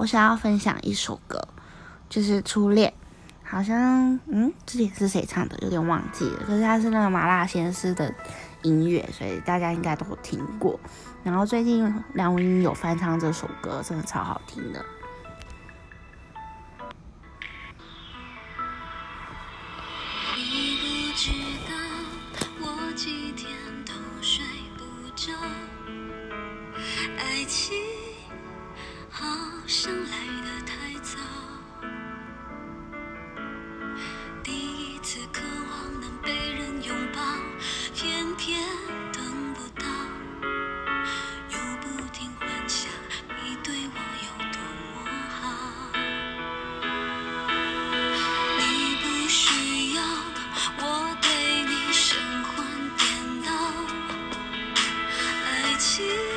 我想要分享一首歌，就是《初恋》，好像嗯，之前是谁唱的，有点忘记了。可是它是那个麻辣鲜师的音乐，所以大家应该都听过。然后最近梁文音有翻唱这首歌，真的超好听的。想来的太早第一次渴望能被人拥抱偏偏等不到又不停幻想你对我有多么好。你不需要我对你神魂颠倒爱情